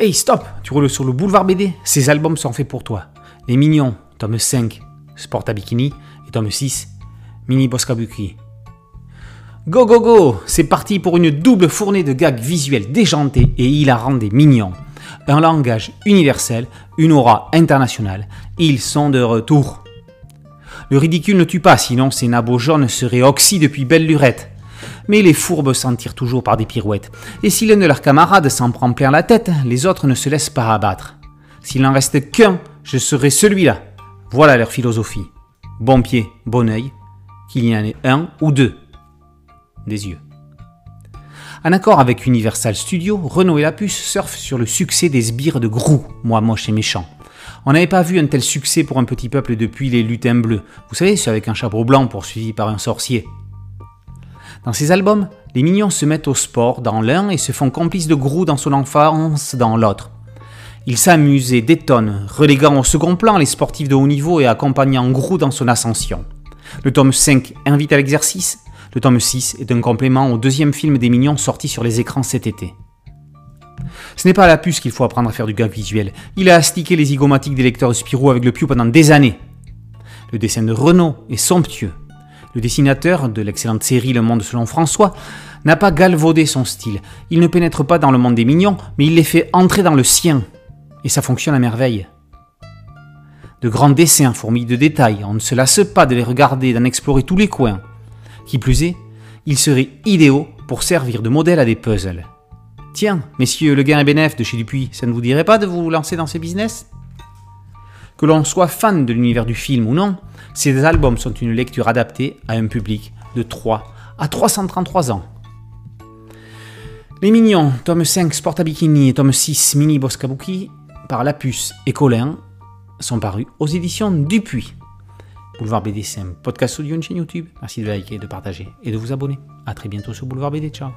Hey, stop Tu roules sur le boulevard BD Ces albums sont faits pour toi. Les Mignons, tome 5, Sport à Bikini, et tome 6, Mini Boskabuki. Go go go C'est parti pour une double fournée de gags visuels déjantés et hilarants des mignons. Un langage universel, une aura internationale. Ils sont de retour. Le ridicule ne tue pas, sinon ces nabots jaunes seraient oxy depuis belle lurette mais les fourbes s'en tirent toujours par des pirouettes. Et si l'un de leurs camarades s'en prend plein la tête, les autres ne se laissent pas abattre. S'il n'en reste qu'un, je serai celui-là. Voilà leur philosophie. Bon pied, bon oeil, qu'il y en ait un ou deux. Des yeux. En accord avec Universal Studios, Renault et la puce surfent sur le succès des sbires de Grou, moi moche et méchant. On n'avait pas vu un tel succès pour un petit peuple depuis les lutins bleus. Vous savez, ceux avec un chapeau blanc poursuivi par un sorcier. Dans ces albums, les mignons se mettent au sport dans l'un et se font complices de Grou dans son enfance dans l'autre. Ils s'amusent et détonnent, reléguant au second plan les sportifs de haut niveau et accompagnant Grou dans son ascension. Le tome 5 invite à l'exercice, le tome 6 est un complément au deuxième film des mignons sorti sur les écrans cet été. Ce n'est pas à la puce qu'il faut apprendre à faire du gag visuel. Il a astiqué les zygomatiques des lecteurs Spirou avec le Pew pendant des années. Le dessin de Renault est somptueux, le dessinateur de l'excellente série Le Monde selon François n'a pas galvaudé son style. Il ne pénètre pas dans le monde des mignons, mais il les fait entrer dans le sien. Et ça fonctionne à merveille. De grands dessins fourmis de détails, on ne se lasse pas de les regarder, d'en explorer tous les coins. Qui plus est, ils seraient idéaux pour servir de modèle à des puzzles. Tiens, messieurs Le Gain et Bénéf de chez Dupuis, ça ne vous dirait pas de vous lancer dans ces business? Que l'on soit fan de l'univers du film ou non, ces albums sont une lecture adaptée à un public de 3 à 333 ans. Les Mignons, tome 5 Sport Bikini et tome 6 Mini Boskabuki par Lapuce et Colin sont parus aux éditions Dupuis. Boulevard BD, c'est podcast audio, une chaîne YouTube. Merci de liker, de partager et de vous abonner. A très bientôt sur Boulevard BD. Ciao